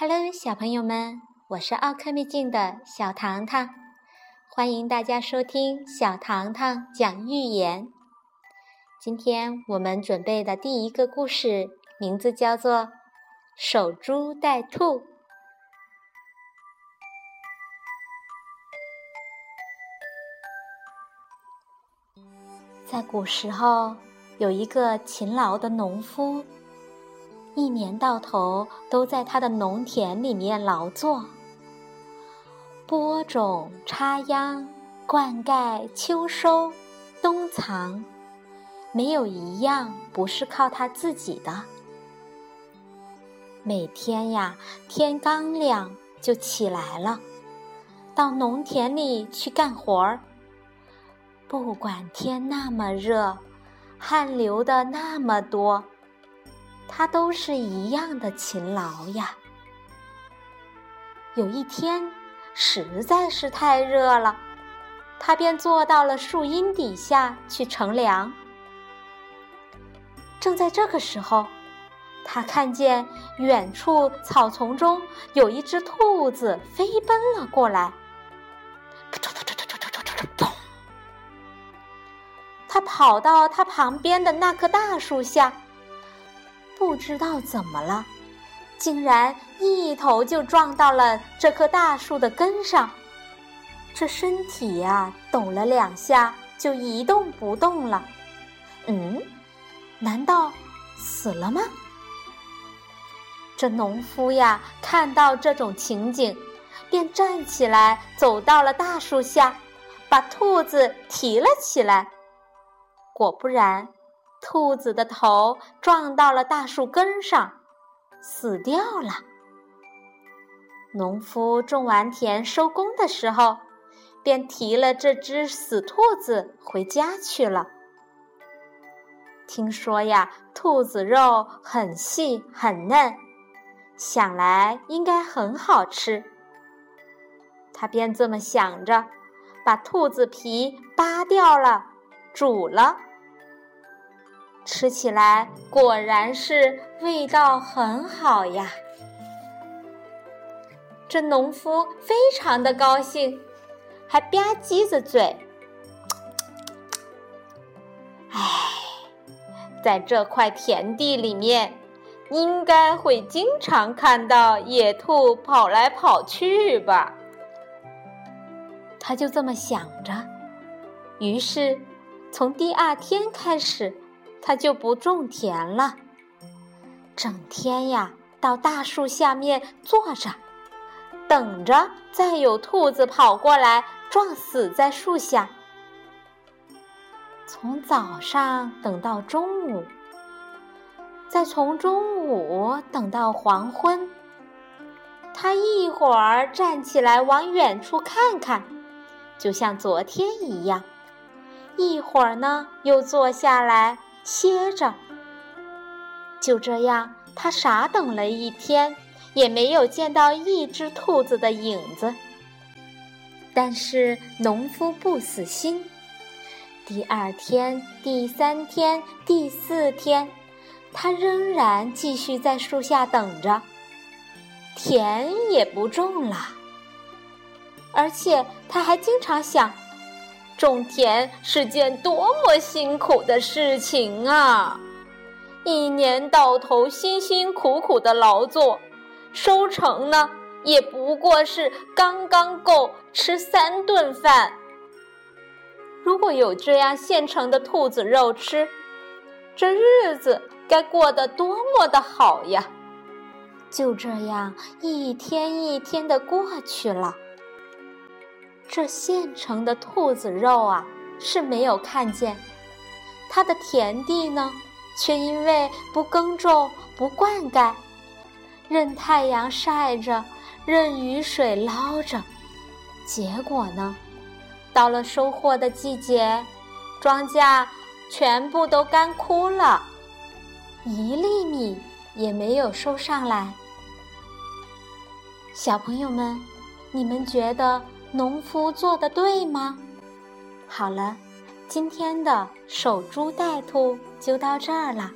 Hello，小朋友们，我是奥克秘境的小糖糖，欢迎大家收听小糖糖讲寓言。今天我们准备的第一个故事名字叫做《守株待兔》。在古时候，有一个勤劳的农夫。一年到头都在他的农田里面劳作，播种、插秧、灌溉、秋收、冬藏，没有一样不是靠他自己的。每天呀，天刚亮就起来了，到农田里去干活儿。不管天那么热，汗流的那么多。他都是一样的勤劳呀。有一天，实在是太热了，他便坐到了树荫底下去乘凉。正在这个时候，他看见远处草丛中有一只兔子飞奔了过来。他跑到他旁边的那棵大树下。不知道怎么了，竟然一头就撞到了这棵大树的根上。这身体呀，抖了两下就一动不动了。嗯，难道死了吗？这农夫呀，看到这种情景，便站起来走到了大树下，把兔子提了起来。果不然。兔子的头撞到了大树根上，死掉了。农夫种完田收工的时候，便提了这只死兔子回家去了。听说呀，兔子肉很细很嫩，想来应该很好吃。他便这么想着，把兔子皮扒掉了，煮了。吃起来果然是味道很好呀！这农夫非常的高兴，还吧唧着嘴。唉，在这块田地里面，应该会经常看到野兔跑来跑去吧？他就这么想着。于是，从第二天开始。他就不种田了，整天呀到大树下面坐着，等着再有兔子跑过来撞死在树下。从早上等到中午，再从中午等到黄昏。他一会儿站起来往远处看看，就像昨天一样；一会儿呢又坐下来。歇着，就这样，他傻等了一天，也没有见到一只兔子的影子。但是农夫不死心，第二天、第三天、第四天，他仍然继续在树下等着，田也不种了，而且他还经常想。种田是件多么辛苦的事情啊！一年到头辛辛苦苦的劳作，收成呢也不过是刚刚够吃三顿饭。如果有这样现成的兔子肉吃，这日子该过得多么的好呀！就这样一天一天的过去了。这现成的兔子肉啊是没有看见，他的田地呢，却因为不耕种、不灌溉，任太阳晒着，任雨水捞着，结果呢，到了收获的季节，庄稼全部都干枯了，一粒米也没有收上来。小朋友们，你们觉得？农夫做的对吗？好了，今天的守株待兔就到这儿了，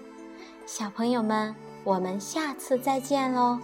小朋友们，我们下次再见喽。